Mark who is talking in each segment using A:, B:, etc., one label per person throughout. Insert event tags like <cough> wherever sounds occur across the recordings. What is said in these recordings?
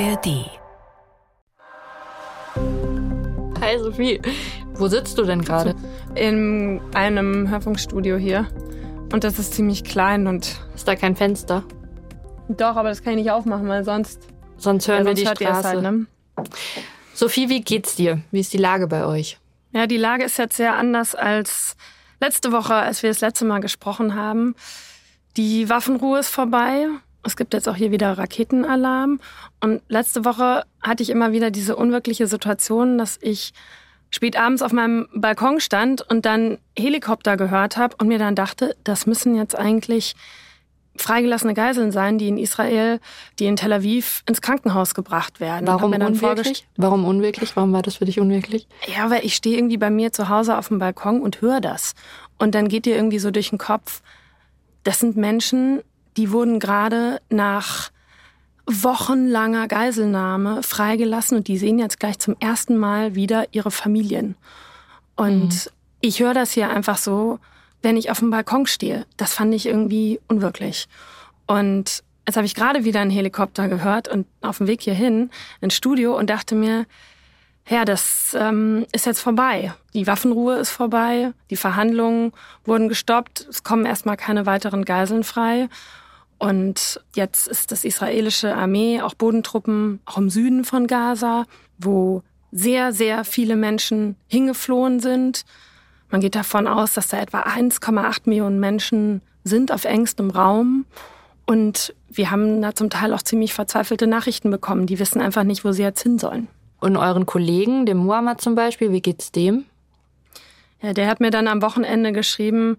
A: ARD.
B: Hi Sophie, wo sitzt du denn gerade?
C: In einem Hörfunkstudio hier. Und das ist ziemlich klein und.
B: Ist da kein Fenster?
C: Doch, aber das kann ich nicht aufmachen, weil sonst.
B: Sonst hören
C: ja,
B: wir die
C: sonst ihr es
B: Straße.
C: Halt, ne?
B: Sophie, wie geht's dir? Wie ist die Lage bei euch?
C: Ja, die Lage ist jetzt sehr anders als letzte Woche, als wir das letzte Mal gesprochen haben. Die Waffenruhe ist vorbei. Es gibt jetzt auch hier wieder Raketenalarm. Und letzte Woche hatte ich immer wieder diese unwirkliche Situation, dass ich spät abends auf meinem Balkon stand und dann Helikopter gehört habe und mir dann dachte, das müssen jetzt eigentlich freigelassene Geiseln sein, die in Israel, die in Tel Aviv ins Krankenhaus gebracht werden.
B: Warum unwirklich? Warum unwirklich? Warum war das für dich unwirklich?
C: ja, weil ich stehe irgendwie bei mir zu Hause auf dem Balkon und höre das. Und dann geht dir irgendwie so durch den Kopf, das sind Menschen, die wurden gerade nach wochenlanger Geiselnahme freigelassen und die sehen jetzt gleich zum ersten Mal wieder ihre Familien. Und ich höre das hier einfach so, wenn ich auf dem Balkon stehe. Das fand ich irgendwie unwirklich. Und jetzt habe ich gerade wieder einen Helikopter gehört und auf dem Weg hierhin ins Studio und dachte mir, ja, das ähm, ist jetzt vorbei. Die Waffenruhe ist vorbei, die Verhandlungen wurden gestoppt, es kommen erstmal keine weiteren Geiseln frei. Und jetzt ist das israelische Armee, auch Bodentruppen, auch im Süden von Gaza, wo sehr, sehr viele Menschen hingeflohen sind. Man geht davon aus, dass da etwa 1,8 Millionen Menschen sind auf engstem Raum. Und wir haben da zum Teil auch ziemlich verzweifelte Nachrichten bekommen. Die wissen einfach nicht, wo sie jetzt hin sollen.
B: Und euren Kollegen, dem Muhammad zum Beispiel, wie geht's dem?
C: Ja, der hat mir dann am Wochenende geschrieben,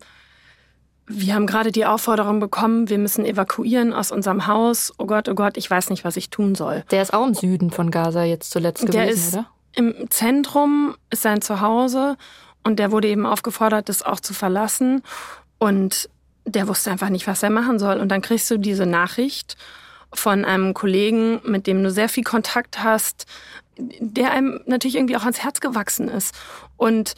C: wir haben gerade die Aufforderung bekommen, wir müssen evakuieren aus unserem Haus. Oh Gott, oh Gott, ich weiß nicht, was ich tun soll.
B: Der ist auch im Süden von Gaza jetzt zuletzt gewesen,
C: der ist
B: oder?
C: im Zentrum, ist sein Zuhause und der wurde eben aufgefordert, das auch zu verlassen. Und der wusste einfach nicht, was er machen soll. Und dann kriegst du diese Nachricht von einem Kollegen, mit dem du sehr viel Kontakt hast, der einem natürlich irgendwie auch ans Herz gewachsen ist. Und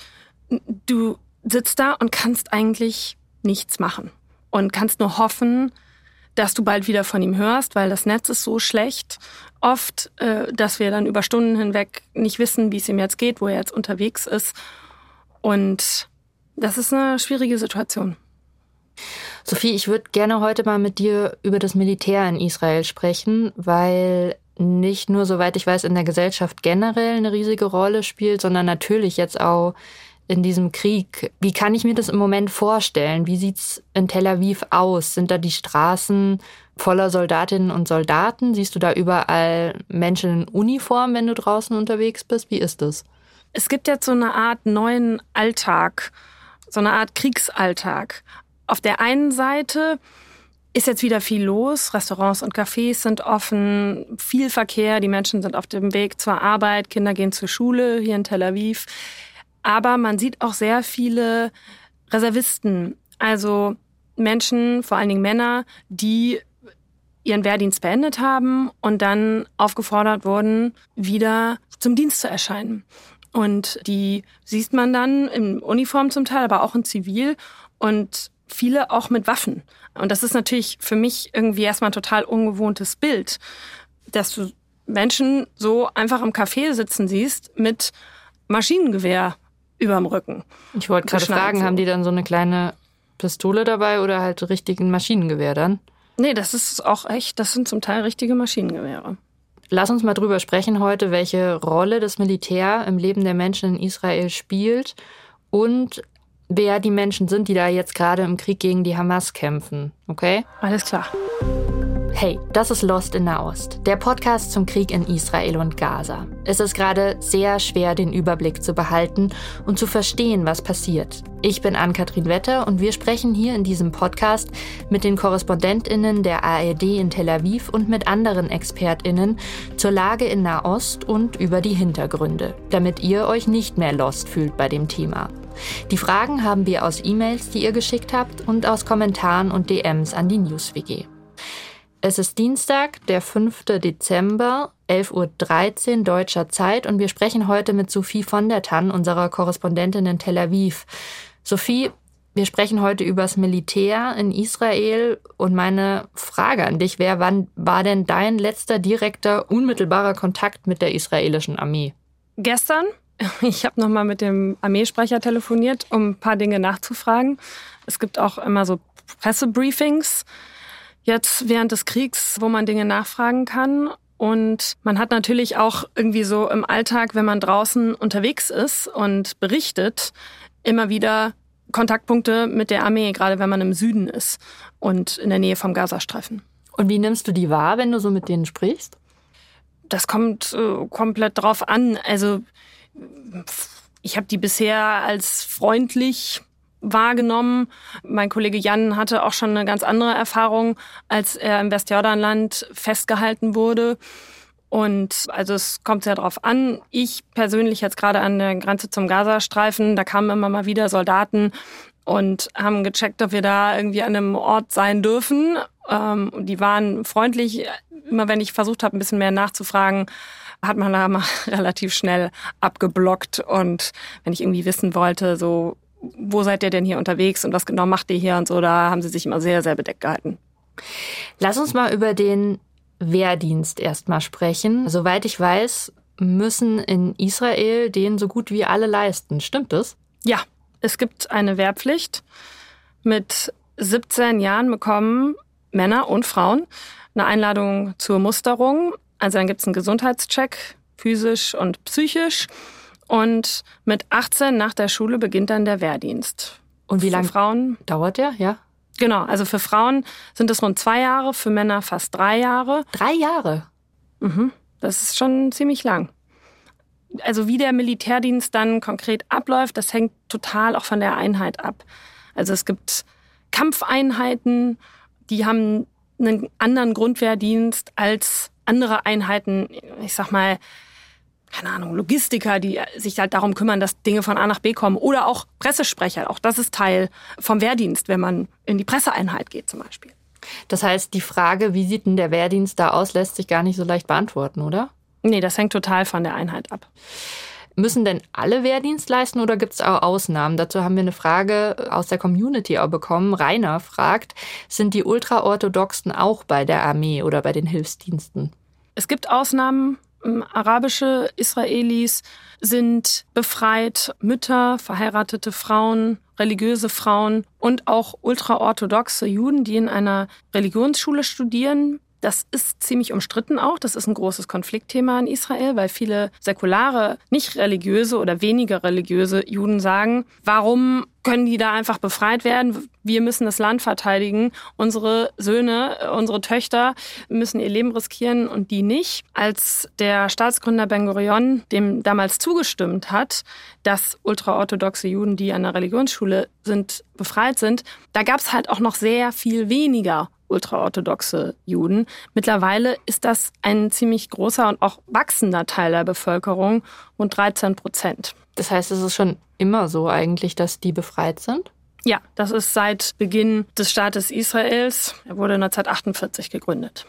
C: du sitzt da und kannst eigentlich nichts machen und kannst nur hoffen, dass du bald wieder von ihm hörst, weil das Netz ist so schlecht oft, äh, dass wir dann über Stunden hinweg nicht wissen, wie es ihm jetzt geht, wo er jetzt unterwegs ist. Und das ist eine schwierige Situation.
B: Sophie, ich würde gerne heute mal mit dir über das Militär in Israel sprechen, weil nicht nur, soweit ich weiß, in der Gesellschaft generell eine riesige Rolle spielt, sondern natürlich jetzt auch in diesem Krieg. Wie kann ich mir das im Moment vorstellen? Wie sieht's in Tel Aviv aus? Sind da die Straßen voller Soldatinnen und Soldaten? Siehst du da überall Menschen in Uniform, wenn du draußen unterwegs bist? Wie ist das?
C: Es gibt jetzt so eine Art neuen Alltag, so eine Art Kriegsalltag. Auf der einen Seite ist jetzt wieder viel los. Restaurants und Cafés sind offen, viel Verkehr, die Menschen sind auf dem Weg zur Arbeit, Kinder gehen zur Schule hier in Tel Aviv. Aber man sieht auch sehr viele Reservisten, also Menschen, vor allen Dingen Männer, die ihren Wehrdienst beendet haben und dann aufgefordert wurden, wieder zum Dienst zu erscheinen. Und die sieht man dann in Uniform zum Teil, aber auch in Zivil und viele auch mit Waffen. Und das ist natürlich für mich irgendwie erstmal ein total ungewohntes Bild, dass du Menschen so einfach im Café sitzen siehst mit Maschinengewehr überm Rücken.
B: Ich wollte gerade fragen,
C: so.
B: haben die dann so eine kleine Pistole dabei oder halt richtig ein Maschinengewehr dann?
C: Nee, das ist auch echt, das sind zum Teil richtige Maschinengewehre.
B: Lass uns mal drüber sprechen heute, welche Rolle das Militär im Leben der Menschen in Israel spielt und wer die Menschen sind, die da jetzt gerade im Krieg gegen die Hamas kämpfen. Okay?
C: Alles klar.
B: Hey, das ist Lost in Nahost, der Podcast zum Krieg in Israel und Gaza. Es ist gerade sehr schwer, den Überblick zu behalten und zu verstehen, was passiert. Ich bin Ann-Kathrin Wetter und wir sprechen hier in diesem Podcast mit den KorrespondentInnen der ARD in Tel Aviv und mit anderen ExpertInnen zur Lage in Nahost und über die Hintergründe, damit ihr euch nicht mehr lost fühlt bei dem Thema. Die Fragen haben wir aus E-Mails, die ihr geschickt habt und aus Kommentaren und DMs an die NewsWG. Es ist Dienstag, der 5. Dezember, 11.13 Uhr deutscher Zeit und wir sprechen heute mit Sophie von der Tann, unserer Korrespondentin in Tel Aviv. Sophie, Wir sprechen heute über das Militär in Israel und meine Frage an dich wäre, wann war denn dein letzter direkter, unmittelbarer Kontakt mit der israelischen Armee?
C: Gestern. <laughs> Ich habe nochmal mit dem Armeesprecher telefoniert, um ein paar Dinge nachzufragen. Es gibt auch immer so Pressebriefings jetzt während des Kriegs, wo man Dinge nachfragen kann. Und man hat natürlich auch irgendwie so im Alltag, wenn man draußen unterwegs ist und berichtet, immer wieder Kontaktpunkte mit der Armee, gerade wenn man im Süden ist und in der Nähe vom Gazastreifen.
B: Und wie nimmst du die wahr, wenn du so mit denen sprichst?
C: Das kommt äh, komplett drauf an. Also ich habe die bisher als freundlich wahrgenommen. Mein Kollege Jan hatte auch schon eine ganz andere Erfahrung, als er im Westjordanland festgehalten wurde. Und also es kommt sehr drauf an. Ich persönlich jetzt gerade an der Grenze zum Gazastreifen, da kamen immer mal wieder Soldaten und haben gecheckt, ob wir da irgendwie an einem Ort sein dürfen. Ähm, die waren freundlich. Immer wenn ich versucht habe, ein bisschen mehr nachzufragen, hat man da mal <laughs> relativ schnell abgeblockt. Und wenn ich irgendwie wissen wollte, so, wo seid ihr denn hier unterwegs und was genau macht ihr hier und so, da haben sie sich immer sehr, sehr bedeckt gehalten.
B: Lass uns mal über den Wehrdienst erstmal sprechen. Soweit ich weiß, müssen in Israel den so gut wie alle leisten. Stimmt das?
C: Ja, es gibt eine Wehrpflicht. Mit 17 Jahren bekommen Männer und Frauen eine Einladung zur Musterung. Also dann gibt es einen Gesundheitscheck, physisch und psychisch. Und mit 18 nach der Schule beginnt dann der Wehrdienst.
B: Und wie lange dauert der? Ja.
C: Genau, also für Frauen sind es rund zwei Jahre, für Männer fast drei Jahre.
B: Drei Jahre?
C: Mhm, das ist schon ziemlich lang. Also wie der Militärdienst dann konkret abläuft, das hängt total auch von der Einheit ab. Also es gibt Kampfeinheiten, die haben einen anderen Grundwehrdienst als andere Einheiten, ich sag mal, keine Ahnung, Logistiker, die sich halt darum kümmern, dass Dinge von A nach B kommen. Oder auch Pressesprecher. Auch das ist Teil vom Wehrdienst, wenn man in die Presseeinheit geht zum Beispiel.
B: Das heißt, die Frage, wie sieht denn der Wehrdienst da aus, lässt sich gar nicht so leicht beantworten, oder?
C: Nee, das hängt total von der Einheit ab.
B: Müssen denn alle Wehrdienst leisten oder gibt es auch Ausnahmen? Dazu haben wir eine Frage aus der Community auch bekommen. Rainer fragt, sind die Ultraorthodoxen auch bei der Armee oder bei den Hilfsdiensten?
C: Es gibt Ausnahmen, arabische Israelis sind befreit, Mütter, verheiratete Frauen, religiöse Frauen und auch ultraorthodoxe Juden, die in einer Religionsschule studieren, das ist ziemlich umstritten auch. Das ist ein großes Konfliktthema in Israel, weil viele säkulare, nicht religiöse oder weniger religiöse Juden sagen, warum können die da einfach befreit werden? Wir müssen das Land verteidigen. Unsere Söhne, unsere Töchter müssen ihr Leben riskieren und die nicht. Als der Staatsgründer Ben Gurion dem damals zugestimmt hat, dass ultraorthodoxe Juden, die an der Religionsschule sind, befreit sind, da gab es halt auch noch sehr viel weniger ultraorthodoxe Juden. Mittlerweile ist das ein ziemlich großer und auch wachsender Teil der Bevölkerung, rund 13 Prozent.
B: Das heißt, es ist schon immer so eigentlich, dass die befreit sind?
C: Ja, das ist seit Beginn des Staates Israels. Er wurde 1948 gegründet.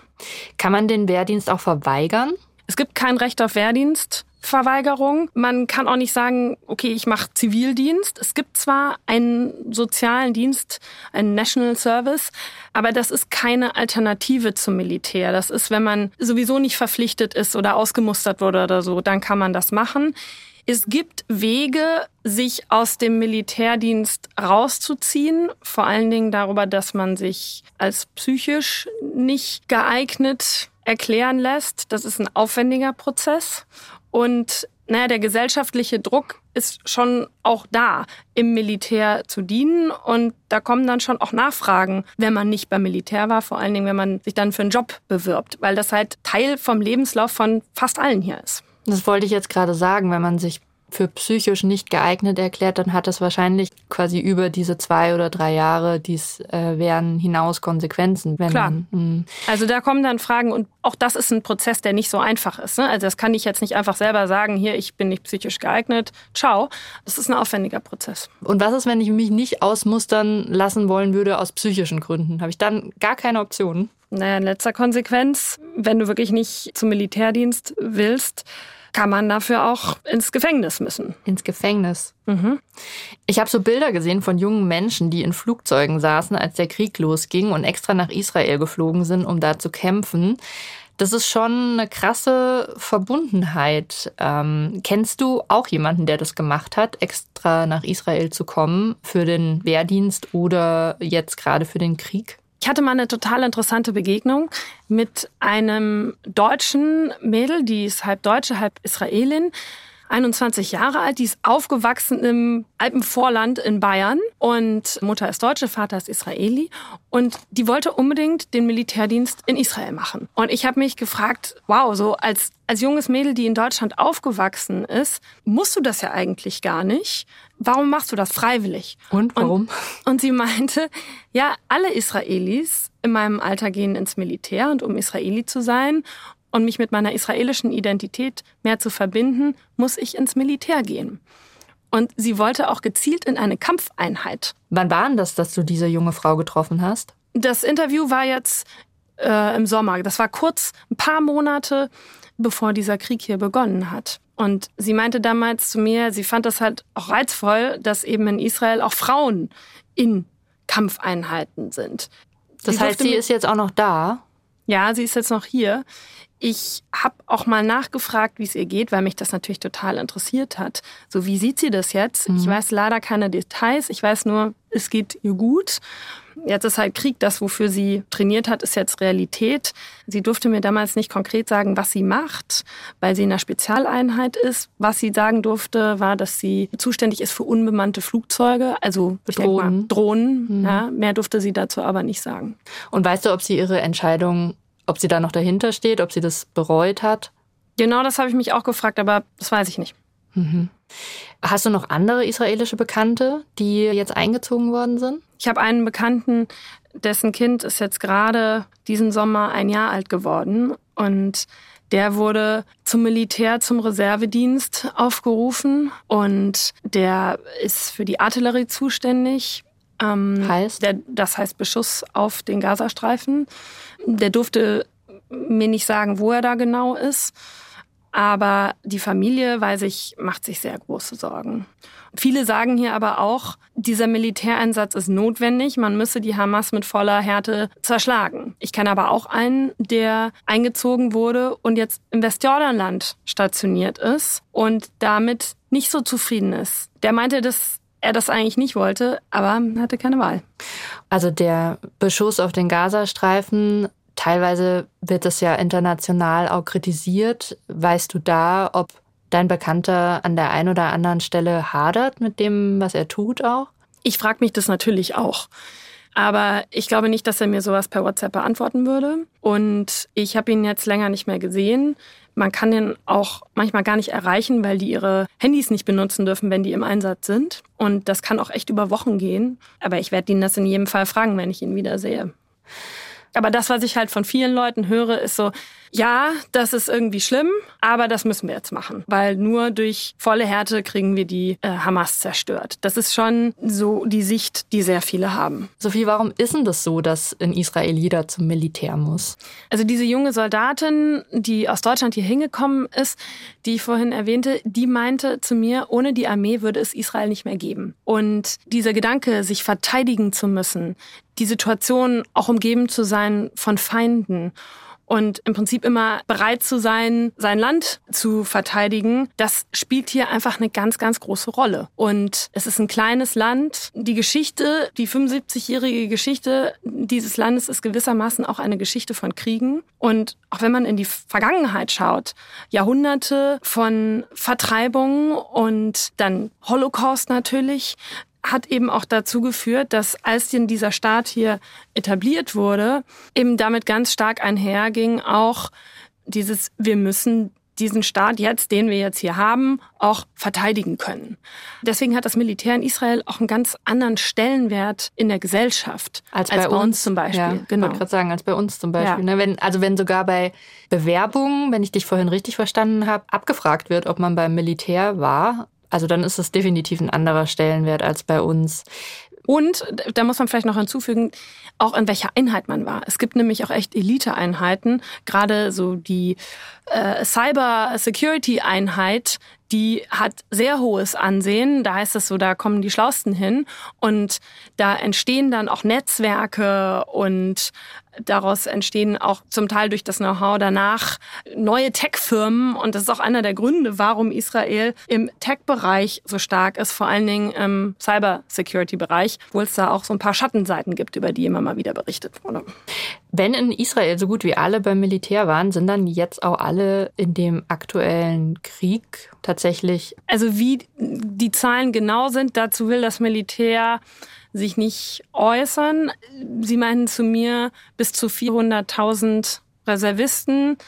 B: Kann man den Wehrdienst auch verweigern?
C: Es gibt kein Recht auf Wehrdienst. Verweigerung. Man kann auch nicht sagen, okay, ich mache Zivildienst. Es gibt zwar einen sozialen Dienst, einen National Service, aber das ist keine Alternative zum Militär. Das ist, wenn man sowieso nicht verpflichtet ist oder ausgemustert wurde oder so, dann kann man das machen. Es gibt Wege, sich aus dem Militärdienst rauszuziehen, vor allen Dingen darüber, dass man sich als psychisch nicht geeignet erklären lässt. Das ist ein aufwendiger Prozess. Und naja, der gesellschaftliche Druck ist schon auch da, im Militär zu dienen. Und da kommen dann schon auch Nachfragen, wenn man nicht beim Militär war, vor allen Dingen, wenn man sich dann für einen Job bewirbt, weil das halt Teil vom Lebenslauf von fast allen hier ist.
B: Das wollte ich jetzt gerade sagen, wenn man sich für psychisch nicht geeignet erklärt, dann hat das wahrscheinlich quasi über diese zwei oder drei Jahre, die es äh, wären, hinaus Konsequenzen.
C: Wenn Klar. Man, hm. also da kommen dann Fragen und auch das ist ein Prozess, der nicht so einfach ist. Ne? Also das kann ich jetzt nicht einfach selber sagen, hier, ich bin nicht psychisch geeignet, ciao. Das ist ein aufwendiger Prozess.
B: Und was ist, wenn ich mich nicht ausmustern lassen wollen würde aus psychischen Gründen? Habe ich dann gar keine Optionen?
C: Naja, in letzter Konsequenz, wenn du wirklich nicht zum Militärdienst willst, kann man dafür auch ins Gefängnis müssen.
B: Ins Gefängnis. Mhm. Ich habe so Bilder gesehen von jungen Menschen, die in Flugzeugen saßen, als der Krieg losging und extra nach Israel geflogen sind, um da zu kämpfen. Das ist schon eine krasse Verbundenheit. Ähm, kennst du auch jemanden, der das gemacht hat, extra nach Israel zu kommen für den Wehrdienst oder jetzt gerade für den Krieg?
C: Ich hatte mal eine total interessante Begegnung mit einem deutschen Mädel, die ist halb Deutsche, halb Israelin. 21 Jahre alt, die ist aufgewachsen im Alpenvorland in Bayern und Mutter ist Deutsche, Vater ist Israeli und die wollte unbedingt den Militärdienst in Israel machen. Und ich habe mich gefragt, wow, so als als junges Mädel, die in Deutschland aufgewachsen ist, musst du das ja eigentlich gar nicht. Warum machst du das freiwillig?
B: Und warum?
C: Und, <laughs> und sie meinte, ja, alle Israelis in meinem Alter gehen ins Militär und um Israeli zu sein und mich mit meiner israelischen Identität mehr zu verbinden, muss ich ins Militär gehen. Und sie wollte auch gezielt in eine Kampfeinheit.
B: Wann war denn das, dass du diese junge Frau getroffen hast?
C: Das Interview war jetzt äh, im Sommer. Das war kurz, ein paar Monate, bevor dieser Krieg hier begonnen hat. Und sie meinte damals zu mir, sie fand das halt auch reizvoll, dass eben in Israel auch Frauen in Kampfeinheiten sind.
B: Das sie heißt, sie ist jetzt auch noch da?
C: Ja, sie ist jetzt noch hier. Ich habe auch mal nachgefragt, wie es ihr geht, weil mich das natürlich total interessiert hat. So, wie sieht sie das jetzt? Mhm. Ich weiß leider keine Details. Ich weiß nur, es geht ihr gut. Jetzt ist halt Krieg, das, wofür sie trainiert hat, ist jetzt Realität. Sie durfte mir damals nicht konkret sagen, was sie macht, weil sie in einer Spezialeinheit ist. Was sie sagen durfte, war, dass sie zuständig ist für unbemannte Flugzeuge, also Drohnen. Mal, Drohnen. Mhm. Ja, mehr durfte sie dazu aber nicht sagen.
B: Und weißt du, ob sie ihre Entscheidung ob sie da noch dahinter steht, ob sie das bereut hat?
C: Genau, das habe ich mich auch gefragt, aber das weiß ich nicht.
B: Mhm. Hast du noch andere israelische Bekannte, die jetzt eingezogen worden sind?
C: Ich habe einen Bekannten, dessen Kind ist jetzt gerade diesen Sommer ein Jahr alt geworden und der wurde zum Militär, zum Reservedienst aufgerufen und der ist für die Artillerie zuständig.
B: Ähm, heißt?
C: Der, das heißt Beschuss auf den Gazastreifen. Der durfte mir nicht sagen, wo er da genau ist. Aber die Familie, weiß ich, macht sich sehr große Sorgen. Viele sagen hier aber auch, dieser Militäreinsatz ist notwendig. Man müsse die Hamas mit voller Härte zerschlagen. Ich kenne aber auch einen, der eingezogen wurde und jetzt im Westjordanland stationiert ist und damit nicht so zufrieden ist. Der meinte, dass er das eigentlich nicht wollte, aber hatte keine Wahl.
B: Also der Beschuss auf den Gazastreifen, teilweise wird das ja international auch kritisiert. Weißt du da, ob dein Bekannter an der einen oder anderen Stelle hadert mit dem, was er tut auch?
C: Ich frage mich das natürlich auch. Aber ich glaube nicht, dass er mir sowas per WhatsApp beantworten würde. Und ich habe ihn jetzt länger nicht mehr gesehen. Man kann den auch manchmal gar nicht erreichen, weil die ihre Handys nicht benutzen dürfen, wenn die im Einsatz sind. Und das kann auch echt über Wochen gehen. Aber ich werde ihn das in jedem Fall fragen, wenn ich ihn wiedersehe. Aber das, was ich halt von vielen Leuten höre, ist so, ja, das ist irgendwie schlimm, aber das müssen wir jetzt machen, weil nur durch volle Härte kriegen wir die äh, Hamas zerstört. Das ist schon so die Sicht, die sehr viele haben.
B: Sophie, warum ist denn das so, dass in Israel jeder zum Militär muss?
C: Also diese junge Soldatin, die aus Deutschland hier hingekommen ist, die ich vorhin erwähnte, die meinte zu mir, ohne die Armee würde es Israel nicht mehr geben. Und dieser Gedanke, sich verteidigen zu müssen, die Situation auch umgeben zu sein von Feinden und im Prinzip immer bereit zu sein, sein Land zu verteidigen, das spielt hier einfach eine ganz, ganz große Rolle. Und es ist ein kleines Land. Die Geschichte, die 75-jährige Geschichte dieses Landes ist gewissermaßen auch eine Geschichte von Kriegen. Und auch wenn man in die Vergangenheit schaut, Jahrhunderte von Vertreibung und dann Holocaust natürlich, hat eben auch dazu geführt, dass als denn dieser Staat hier etabliert wurde, eben damit ganz stark einherging auch dieses, wir müssen diesen Staat jetzt, den wir jetzt hier haben, auch verteidigen können. Deswegen hat das Militär in Israel auch einen ganz anderen Stellenwert in der Gesellschaft
B: als, als bei, uns, uns, zum Beispiel. Ja, genau. Ich wollte gerade sagen, als bei uns zum Beispiel. Ja. Ne, wenn, also wenn sogar bei Bewerbungen, wenn ich dich vorhin richtig verstanden habe, abgefragt wird, ob man beim Militär war, also dann ist es definitiv ein anderer Stellenwert als bei uns.
C: Und da muss man vielleicht noch hinzufügen, auch in welcher Einheit man war. Es gibt nämlich auch echt Elite-Einheiten, gerade so die äh, Cyber-Security-Einheit, die hat sehr hohes Ansehen. Da heißt es so, da kommen die Schlausten hin und da entstehen dann auch Netzwerke und daraus entstehen auch zum Teil durch das Know-how danach neue Tech-Firmen. Und das ist auch einer der Gründe, warum Israel im Tech-Bereich so stark ist, vor allen Dingen im Cyber-Security-Bereich, wo es da auch so ein paar Schattenseiten gibt, über die immer mal wieder berichtet wurde.
B: Wenn in Israel so gut wie alle beim Militär waren, sind dann jetzt auch alle in dem aktuellen Krieg tatsächlich?
C: Also wie die Zahlen genau sind, dazu will das Militär sich nicht äußern. Sie meinten zu mir, bis zu 400.000 Reservisten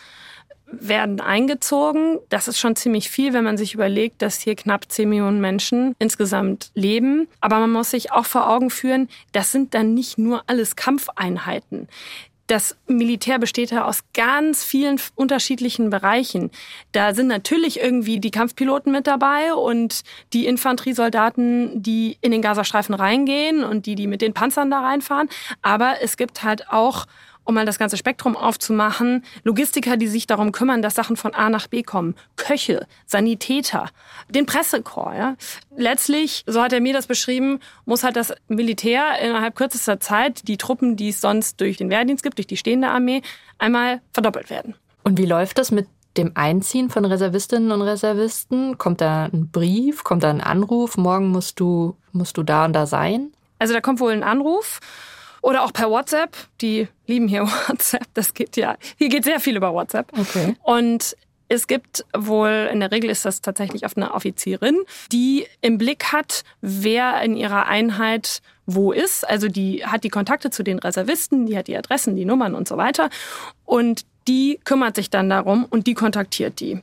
C: werden eingezogen. Das ist schon ziemlich viel, wenn man sich überlegt, dass hier knapp 10 Millionen Menschen insgesamt leben. Aber man muss sich auch vor Augen führen, das sind dann nicht nur alles Kampfeinheiten das Militär besteht ja aus ganz vielen unterschiedlichen Bereichen. Da sind natürlich irgendwie die Kampfpiloten mit dabei und die Infanteriesoldaten, die in den Gazastreifen reingehen und die, die mit den Panzern da reinfahren. Aber es gibt halt auch um mal das ganze Spektrum aufzumachen, Logistiker, die sich darum kümmern, dass Sachen von A nach B kommen, Köche, Sanitäter, den Pressekorps. Ja. Letztlich, so hat er mir das beschrieben, muss halt das Militär innerhalb kürzester Zeit die Truppen, die es sonst durch den Wehrdienst gibt, durch die stehende Armee, einmal verdoppelt werden.
B: Und wie läuft das mit dem Einziehen von Reservistinnen und Reservisten? Kommt da ein Brief? Kommt da ein Anruf? Morgen musst du, musst du da und da sein?
C: Also da kommt wohl ein Anruf. Oder auch per WhatsApp. Die lieben hier <laughs> WhatsApp. Das geht ja, hier geht sehr viel über WhatsApp.
B: Okay.
C: Und es gibt wohl, in der Regel ist das tatsächlich oft eine Offizierin, die im Blick hat, wer in ihrer Einheit wo ist. Also die hat die Kontakte zu den Reservisten, die hat die Adressen, die Nummern und so weiter. Und die kümmert sich dann darum und die kontaktiert die.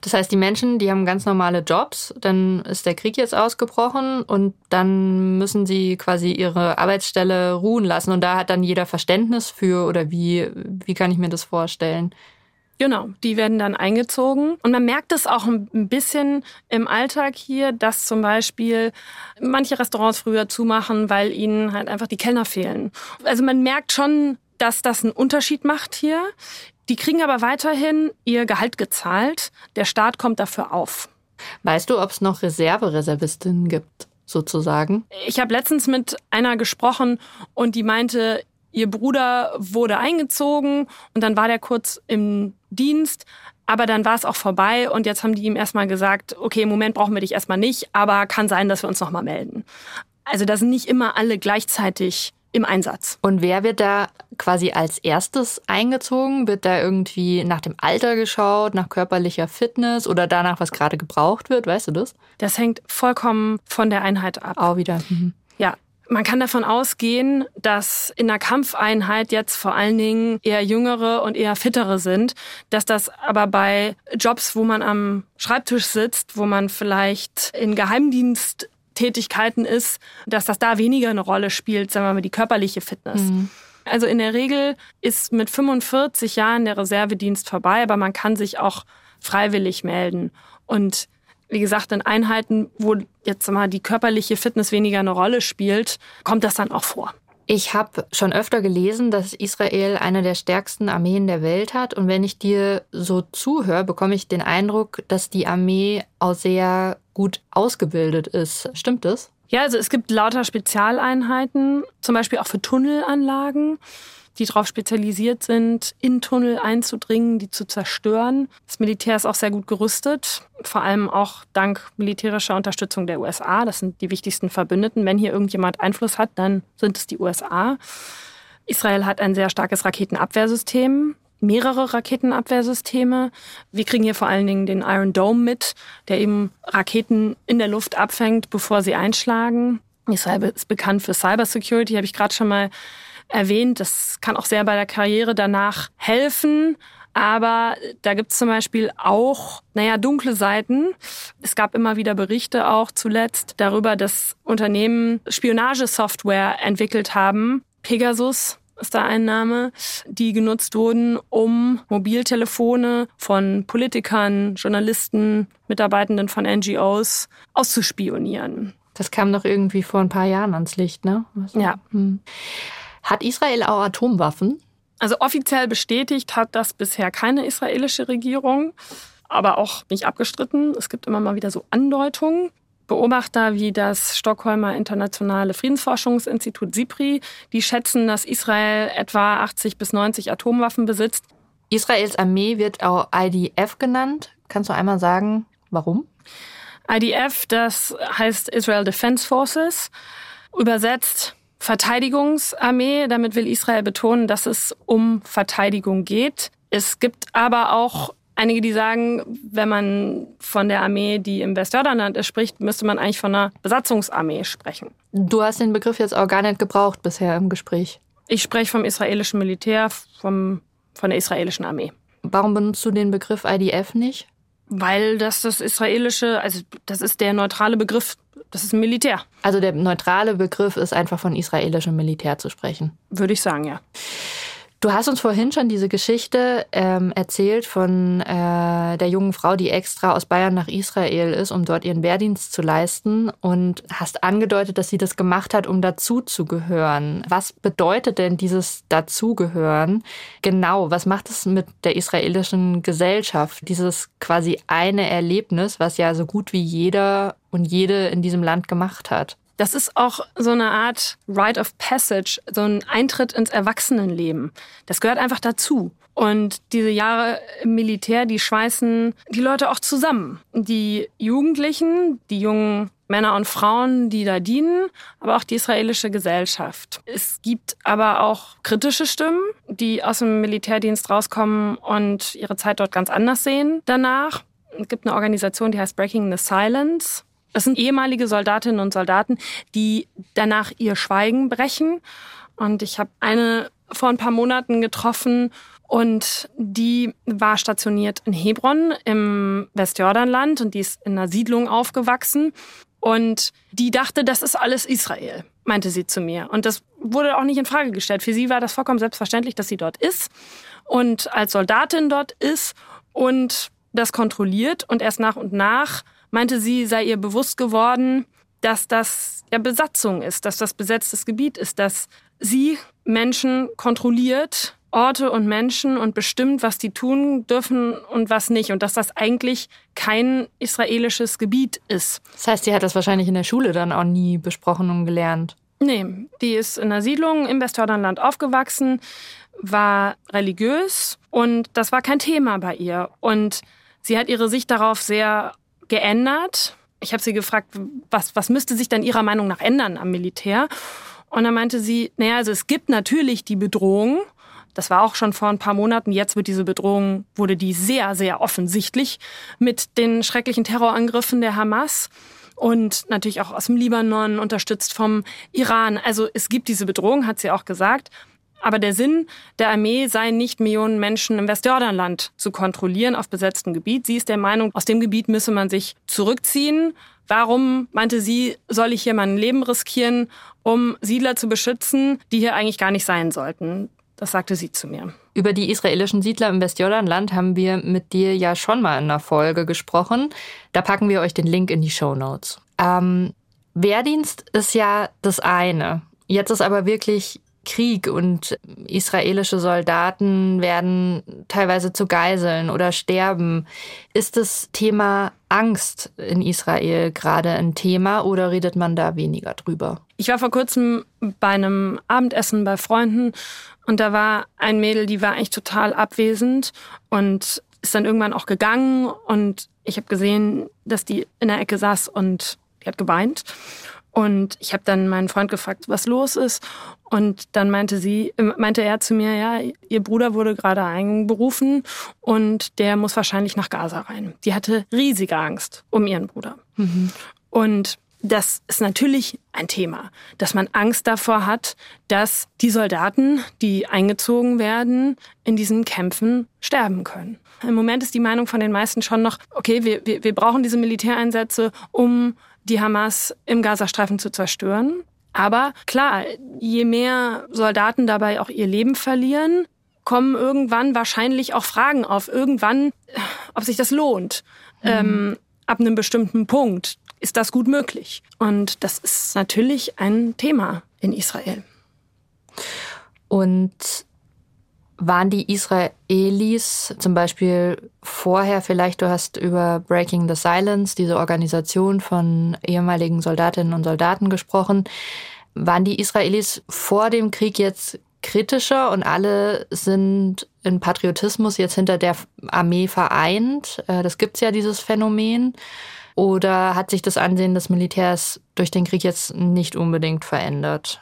B: Das heißt, die Menschen, die haben ganz normale Jobs, dann ist der Krieg jetzt ausgebrochen und dann müssen sie quasi ihre Arbeitsstelle ruhen lassen und da hat dann jeder Verständnis für oder wie, wie kann ich mir das vorstellen?
C: Genau, die werden dann eingezogen. Und man merkt es auch ein bisschen im Alltag hier, dass zum Beispiel manche Restaurants früher zumachen, weil ihnen halt einfach die Kellner fehlen. Also man merkt schon, dass das einen Unterschied macht hier. Die kriegen aber weiterhin ihr Gehalt gezahlt. Der Staat kommt dafür auf.
B: Weißt du, ob es noch Reservereservistinnen gibt, sozusagen?
C: Ich habe letztens mit einer gesprochen und die meinte, ihr Bruder wurde eingezogen und dann war der kurz im Dienst, aber dann war es auch vorbei und jetzt haben die ihm erstmal gesagt, okay, im Moment brauchen wir dich erstmal nicht, aber kann sein, dass wir uns nochmal melden. Also da sind nicht immer alle gleichzeitig im Einsatz.
B: Und wer wird da quasi als erstes eingezogen? Wird da irgendwie nach dem Alter geschaut, nach körperlicher Fitness oder danach, was gerade gebraucht wird? Weißt du das?
C: Das hängt vollkommen von der Einheit ab.
B: Auch wieder. Mhm.
C: Ja. Man kann davon ausgehen, dass in einer Kampfeinheit jetzt vor allen Dingen eher jüngere und eher fittere sind, dass das aber bei Jobs, wo man am Schreibtisch sitzt, wo man vielleicht in Geheimdienst Tätigkeiten ist, dass das da weniger eine Rolle spielt, sagen wir mal, die körperliche Fitness. Mhm. Also in der Regel ist mit 45 Jahren der Reservedienst vorbei, aber man kann sich auch freiwillig melden. Und wie gesagt, in Einheiten, wo jetzt mal die körperliche Fitness weniger eine Rolle spielt, kommt das dann auch vor.
B: Ich habe schon öfter gelesen, dass Israel eine der stärksten Armeen der Welt hat. Und wenn ich dir so zuhöre, bekomme ich den Eindruck, dass die Armee auch sehr gut ausgebildet ist. Stimmt das?
C: Ja, also es gibt lauter Spezialeinheiten, zum Beispiel auch für Tunnelanlagen die darauf spezialisiert sind, in Tunnel einzudringen, die zu zerstören. Das Militär ist auch sehr gut gerüstet, vor allem auch dank militärischer Unterstützung der USA. Das sind die wichtigsten Verbündeten. Wenn hier irgendjemand Einfluss hat, dann sind es die USA. Israel hat ein sehr starkes Raketenabwehrsystem, mehrere Raketenabwehrsysteme. Wir kriegen hier vor allen Dingen den Iron Dome mit, der eben Raketen in der Luft abfängt, bevor sie einschlagen. Israel ist bekannt für Cybersecurity, habe ich gerade schon mal erwähnt. Das kann auch sehr bei der Karriere danach helfen. Aber da gibt es zum Beispiel auch, naja, dunkle Seiten. Es gab immer wieder Berichte auch zuletzt darüber, dass Unternehmen Spionagesoftware entwickelt haben. Pegasus ist da ein Name, die genutzt wurden, um Mobiltelefone von Politikern, Journalisten, Mitarbeitenden von NGOs auszuspionieren.
B: Das kam noch irgendwie vor ein paar Jahren ans Licht, ne?
C: Was? Ja. Hm.
B: Hat Israel auch Atomwaffen?
C: Also offiziell bestätigt hat das bisher keine israelische Regierung, aber auch nicht abgestritten. Es gibt immer mal wieder so Andeutungen. Beobachter wie das Stockholmer Internationale Friedensforschungsinstitut SIPRI, die schätzen, dass Israel etwa 80 bis 90 Atomwaffen besitzt.
B: Israels Armee wird auch IDF genannt. Kannst du einmal sagen, warum?
C: IDF, das heißt Israel Defense Forces. Übersetzt Verteidigungsarmee. Damit will Israel betonen, dass es um Verteidigung geht. Es gibt aber auch einige, die sagen, wenn man von der Armee, die im Westjordanland spricht, müsste man eigentlich von einer Besatzungsarmee sprechen.
B: Du hast den Begriff jetzt auch gar nicht gebraucht bisher im Gespräch.
C: Ich spreche vom israelischen Militär, vom, von der israelischen Armee.
B: Warum benutzt du den Begriff IDF nicht?
C: Weil das das israelische, also das ist der neutrale Begriff, das ist Militär.
B: Also der neutrale Begriff ist einfach von israelischem Militär zu sprechen.
C: Würde ich sagen, ja.
B: Du hast uns vorhin schon diese Geschichte ähm, erzählt von äh, der jungen Frau, die extra aus Bayern nach Israel ist, um dort ihren Wehrdienst zu leisten und hast angedeutet, dass sie das gemacht hat, um dazuzugehören. Was bedeutet denn dieses Dazugehören genau? Was macht es mit der israelischen Gesellschaft? Dieses quasi eine Erlebnis, was ja so gut wie jeder und jede in diesem Land gemacht hat.
C: Das ist auch so eine Art Rite of Passage, so ein Eintritt ins Erwachsenenleben. Das gehört einfach dazu. Und diese Jahre im Militär, die schweißen die Leute auch zusammen. Die Jugendlichen, die jungen Männer und Frauen, die da dienen, aber auch die israelische Gesellschaft. Es gibt aber auch kritische Stimmen, die aus dem Militärdienst rauskommen und ihre Zeit dort ganz anders sehen danach. Es gibt eine Organisation, die heißt Breaking the Silence. Das sind ehemalige Soldatinnen und Soldaten, die danach ihr Schweigen brechen. Und ich habe eine vor ein paar Monaten getroffen und die war stationiert in Hebron im Westjordanland und die ist in einer Siedlung aufgewachsen. Und die dachte, das ist alles Israel, meinte sie zu mir. Und das wurde auch nicht in Frage gestellt. Für sie war das vollkommen selbstverständlich, dass sie dort ist und als Soldatin dort ist und das kontrolliert und erst nach und nach meinte sie, sei ihr bewusst geworden, dass das ja Besatzung ist, dass das besetztes Gebiet ist, dass sie Menschen kontrolliert, Orte und Menschen und bestimmt, was die tun dürfen und was nicht. Und dass das eigentlich kein israelisches Gebiet ist.
B: Das heißt, sie hat das wahrscheinlich in der Schule dann auch nie besprochen und gelernt.
C: Nee, die ist in einer Siedlung im Westjordanland aufgewachsen, war religiös und das war kein Thema bei ihr. Und sie hat ihre Sicht darauf sehr geändert. Ich habe sie gefragt, was, was müsste sich dann ihrer Meinung nach ändern am Militär? Und dann meinte sie, naja, also es gibt natürlich die Bedrohung. Das war auch schon vor ein paar Monaten. Jetzt wird diese Bedrohung, wurde die sehr, sehr offensichtlich mit den schrecklichen Terrorangriffen der Hamas und natürlich auch aus dem Libanon, unterstützt vom Iran. Also es gibt diese Bedrohung, hat sie auch gesagt. Aber der Sinn der Armee sei nicht, Millionen Menschen im Westjordanland zu kontrollieren auf besetztem Gebiet. Sie ist der Meinung, aus dem Gebiet müsse man sich zurückziehen. Warum, meinte sie, soll ich hier mein Leben riskieren, um Siedler zu beschützen, die hier eigentlich gar nicht sein sollten? Das sagte sie zu mir.
B: Über die israelischen Siedler im Westjordanland haben wir mit dir ja schon mal in einer Folge gesprochen. Da packen wir euch den Link in die Show Notes. Ähm, Wehrdienst ist ja das eine. Jetzt ist aber wirklich Krieg und israelische Soldaten werden teilweise zu Geiseln oder sterben. Ist das Thema Angst in Israel gerade ein Thema oder redet man da weniger drüber?
C: Ich war vor kurzem bei einem Abendessen bei Freunden und da war ein Mädel, die war eigentlich total abwesend und ist dann irgendwann auch gegangen und ich habe gesehen, dass die in der Ecke saß und die hat geweint. Und ich habe dann meinen Freund gefragt, was los ist. Und dann meinte sie, äh, meinte er zu mir, ja, ihr Bruder wurde gerade einberufen und der muss wahrscheinlich nach Gaza rein. Die hatte riesige Angst um ihren Bruder. Mhm. Und das ist natürlich ein Thema, dass man Angst davor hat, dass die Soldaten, die eingezogen werden, in diesen Kämpfen sterben können. Im Moment ist die Meinung von den meisten schon noch, okay, wir, wir, wir brauchen diese Militäreinsätze, um die Hamas im Gazastreifen zu zerstören. Aber klar, je mehr Soldaten dabei auch ihr Leben verlieren, kommen irgendwann wahrscheinlich auch Fragen auf. Irgendwann, ob sich das lohnt. Mhm. Ähm, ab einem bestimmten Punkt. ist das gut möglich. Und das ist natürlich ein Thema in Israel.
B: Und waren die Israelis zum Beispiel vorher vielleicht, du hast über Breaking the Silence, diese Organisation von ehemaligen Soldatinnen und Soldaten gesprochen, waren die Israelis vor dem Krieg jetzt kritischer und alle sind in Patriotismus jetzt hinter der Armee vereint? Äh, das gibt's ja, dieses Phänomen. Oder hat sich das Ansehen des Militärs durch den Krieg jetzt nicht unbedingt verändert?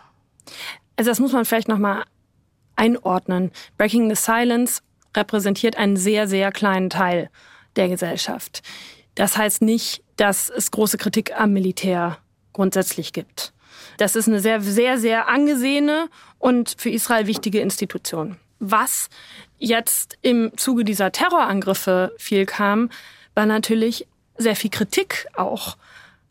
C: Also das muss man vielleicht nochmal einordnen. Breaking the Silence repräsentiert einen sehr, sehr kleinen Teil der Gesellschaft. Das heißt nicht, dass es große Kritik am Militär grundsätzlich gibt. Das ist eine sehr, sehr, sehr angesehene und für Israel wichtige Institution. Was jetzt im Zuge dieser Terrorangriffe viel kam, war natürlich sehr viel Kritik auch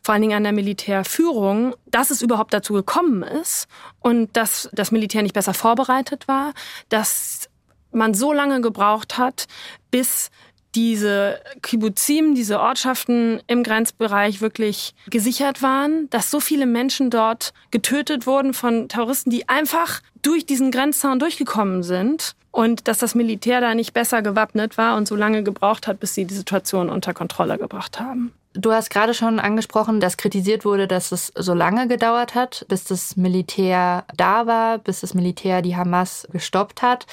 C: vor allen Dingen an der Militärführung, dass es überhaupt dazu gekommen ist und dass das Militär nicht besser vorbereitet war, dass man so lange gebraucht hat, bis diese Kibbuzim, diese Ortschaften im Grenzbereich wirklich gesichert waren, dass so viele Menschen dort getötet wurden von Terroristen, die einfach durch diesen Grenzzaun durchgekommen sind und dass das Militär da nicht besser gewappnet war und so lange gebraucht hat, bis sie die Situation unter Kontrolle gebracht haben.
B: Du hast gerade schon angesprochen, dass kritisiert wurde, dass es so lange gedauert hat, bis das Militär da war, bis das Militär die Hamas gestoppt hat.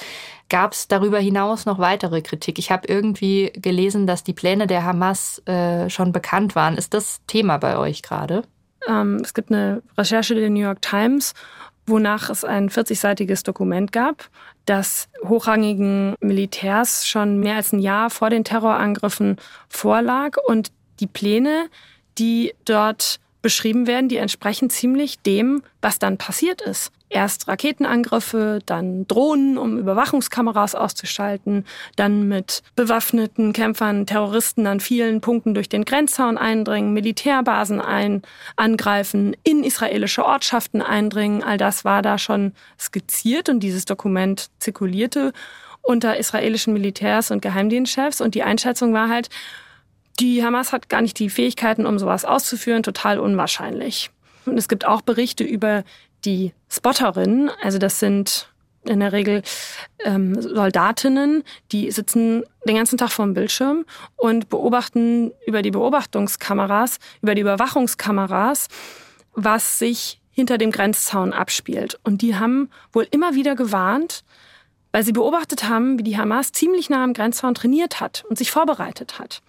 B: Gab es darüber hinaus noch weitere Kritik? Ich habe irgendwie gelesen, dass die Pläne der Hamas äh, schon bekannt waren. Ist das Thema bei euch gerade?
C: Ähm, es gibt eine Recherche der New York Times, wonach es ein 40-seitiges Dokument gab, das hochrangigen Militärs schon mehr als ein Jahr vor den Terrorangriffen vorlag und die Pläne, die dort beschrieben werden, die entsprechen ziemlich dem, was dann passiert ist. Erst Raketenangriffe, dann Drohnen, um Überwachungskameras auszuschalten, dann mit bewaffneten Kämpfern, Terroristen an vielen Punkten durch den Grenzzaun eindringen, Militärbasen ein, angreifen, in israelische Ortschaften eindringen. All das war da schon skizziert und dieses Dokument zirkulierte unter israelischen Militärs und Geheimdienstchefs und die Einschätzung war halt, die Hamas hat gar nicht die Fähigkeiten, um sowas auszuführen, total unwahrscheinlich. Und es gibt auch Berichte über die Spotterinnen, also das sind in der Regel ähm, Soldatinnen, die sitzen den ganzen Tag vor dem Bildschirm und beobachten über die Beobachtungskameras, über die Überwachungskameras, was sich hinter dem Grenzzaun abspielt. Und die haben wohl immer wieder gewarnt, weil sie beobachtet haben, wie die Hamas ziemlich nah am Grenzzaun trainiert hat und sich vorbereitet hat.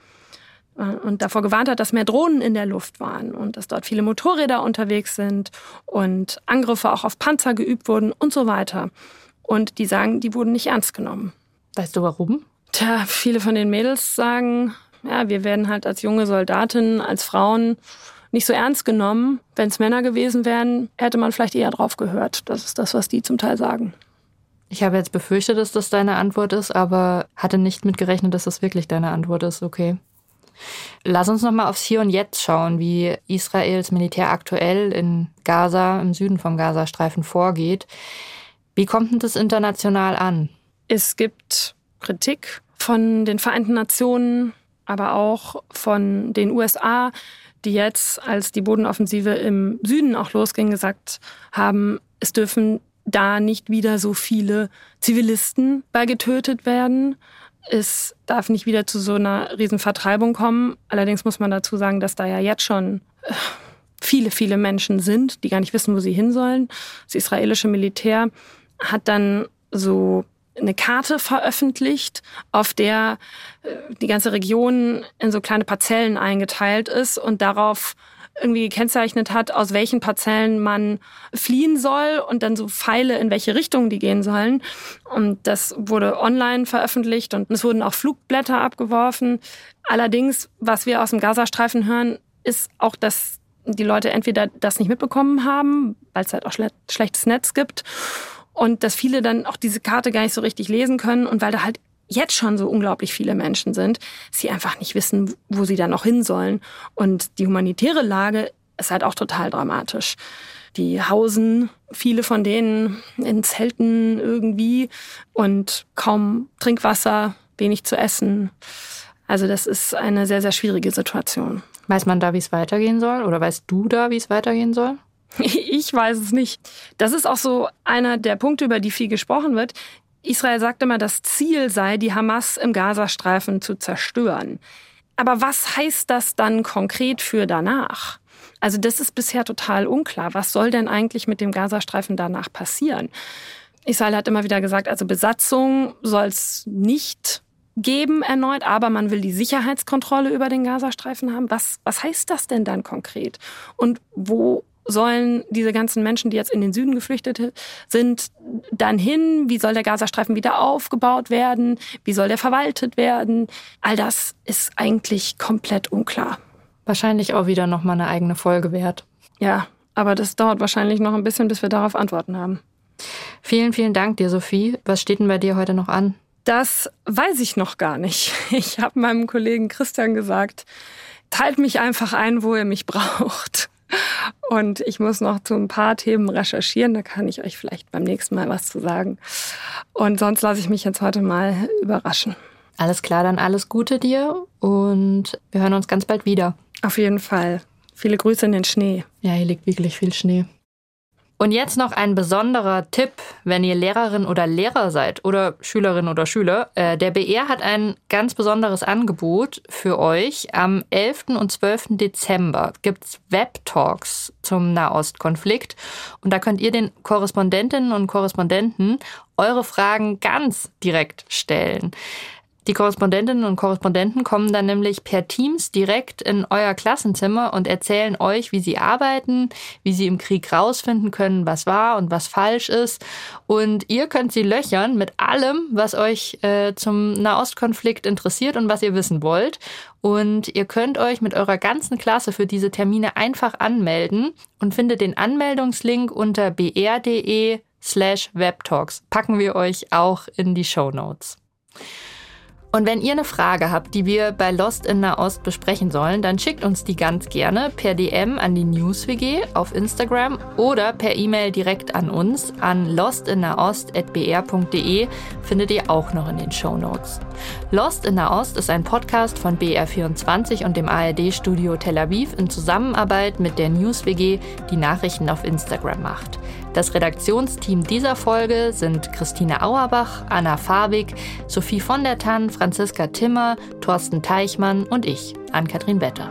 C: Äh, und davor gewarnt hat, dass mehr Drohnen in der Luft waren und dass dort viele Motorräder unterwegs sind und Angriffe auch auf Panzer geübt wurden und so weiter. Und die sagen, die wurden nicht ernst genommen.
B: Weißt du warum?
C: Tja, viele von den Mädels sagen, ja, wir werden halt als junge Soldatinnen, als Frauen nicht so ernst genommen. Wenn es Männer gewesen wären, hätte man vielleicht eher drauf gehört. Das ist das, was die zum Teil sagen.
B: Ich habe jetzt befürchtet, dass das deine Antwort ist, aber hatte nicht mitgerechnet, dass das wirklich deine Antwort ist. Okay. Lass uns nochmal aufs Hier und Jetzt schauen, wie Israels Militär aktuell in Gaza, im Süden vom Gazastreifen vorgeht. Wie kommt denn das international an?
C: Es gibt Kritik von den Vereinten Nationen, aber auch von den USA, die jetzt, als die Bodenoffensive im Süden auch losging, gesagt haben, es dürfen da nicht wieder so viele Zivilisten bei getötet werden. Es darf nicht wieder zu so einer Riesenvertreibung kommen. Allerdings muss man dazu sagen, dass da ja jetzt schon äh, viele, viele Menschen sind, die gar nicht wissen, wo sie hin sollen. Das israelische Militär hat dann so eine Karte veröffentlicht, auf der äh, die ganze Region in so kleine Parzellen eingeteilt ist und darauf irgendwie gekennzeichnet hat, aus welchen Parzellen man fliehen soll und dann so Pfeile, in welche Richtung die gehen sollen. Und das wurde online veröffentlicht und es wurden auch Flugblätter abgeworfen. Allerdings, was wir aus dem Gazastreifen hören, ist auch, dass die Leute entweder das nicht mitbekommen haben, weil es halt auch schle schlechtes Netz gibt und dass viele dann auch diese Karte gar nicht so richtig lesen können und weil da halt jetzt schon so unglaublich viele Menschen sind, sie einfach nicht wissen, wo sie da noch hin sollen. Und die humanitäre Lage ist halt auch total dramatisch. Die hausen, viele von denen in Zelten irgendwie und kaum Trinkwasser, wenig zu essen. Also das ist eine sehr, sehr schwierige Situation.
B: Weiß man da, wie es weitergehen soll? Oder weißt du da, wie es weitergehen soll? <laughs>
C: Ich weiß es nicht. Das ist auch so einer der Punkte, über die viel gesprochen wird. Israel sagt immer, das Ziel sei, die Hamas im Gazastreifen zu zerstören. Aber was heißt das dann konkret für danach? Also das ist bisher total unklar. Was soll denn eigentlich mit dem Gazastreifen danach passieren? Israel hat immer wieder gesagt, also Besatzung soll es nicht geben erneut, aber man will die Sicherheitskontrolle über den Gazastreifen haben. Was, was heißt das denn dann konkret? Und wo sollen diese ganzen Menschen, die jetzt in den Süden geflüchtet sind, dann hin? Wie soll der Gazastreifen wieder aufgebaut werden? Wie soll der verwaltet werden? All das ist eigentlich komplett unklar.
B: Wahrscheinlich auch wieder noch mal eine eigene Folge wert.
C: Ja, aber das dauert wahrscheinlich noch ein bisschen, bis wir darauf Antworten haben.
B: Vielen, vielen Dank dir, Sophie. Was steht denn bei dir heute noch an?
C: Das weiß ich noch gar nicht. <laughs> Ich habe meinem Kollegen Christian gesagt, teilt mich einfach ein, wo ihr mich braucht. Und ich muss noch zu ein paar Themen recherchieren. Da kann ich euch vielleicht beim nächsten Mal was zu sagen. Und sonst lasse ich mich jetzt heute mal überraschen.
B: Alles klar, dann alles Gute dir und wir hören uns ganz bald wieder.
C: Auf jeden Fall. Viele Grüße in den Schnee.
B: Ja, hier liegt wirklich viel Schnee. Und jetzt noch ein besonderer Tipp, wenn ihr Lehrerin oder Lehrer seid oder Schülerin oder Schüler. Äh, der BR hat ein ganz besonderes Angebot für euch. Am 11. und 12. Dezember gibt's Web-Talks zum Nahostkonflikt. Und da könnt ihr den Korrespondentinnen und Korrespondenten eure Fragen ganz direkt stellen. Die Korrespondentinnen und Korrespondenten kommen dann nämlich per Teams direkt in euer Klassenzimmer und erzählen euch, wie sie arbeiten, wie sie im Krieg rausfinden können, was wahr und was falsch ist. Und ihr könnt sie löchern mit allem, was euch äh, zum Nahostkonflikt interessiert und was ihr wissen wollt. Und ihr könnt euch mit eurer ganzen Klasse für diese Termine einfach anmelden und findet den Anmeldungslink unter br.de slash webtalks. Packen wir euch auch in die Show Notes. Und wenn ihr eine Frage habt, die wir bei Lost in Nahost besprechen sollen, dann schickt uns die ganz gerne per DM an die NewsWG auf Instagram oder per E-Mail direkt an uns an lostinnahost.br.de findet ihr auch noch in den Show Notes. Lost in Nahost ist ein Podcast von BR24 und dem ARD-Studio Tel Aviv in Zusammenarbeit mit der NewsWG, die Nachrichten auf Instagram macht. Das Redaktionsteam dieser Folge sind Christine Auerbach, Anna Farbig, Sophie von der Tann, Franziska Timmer, Thorsten Teichmann und ich, Ann-Kathrin Better.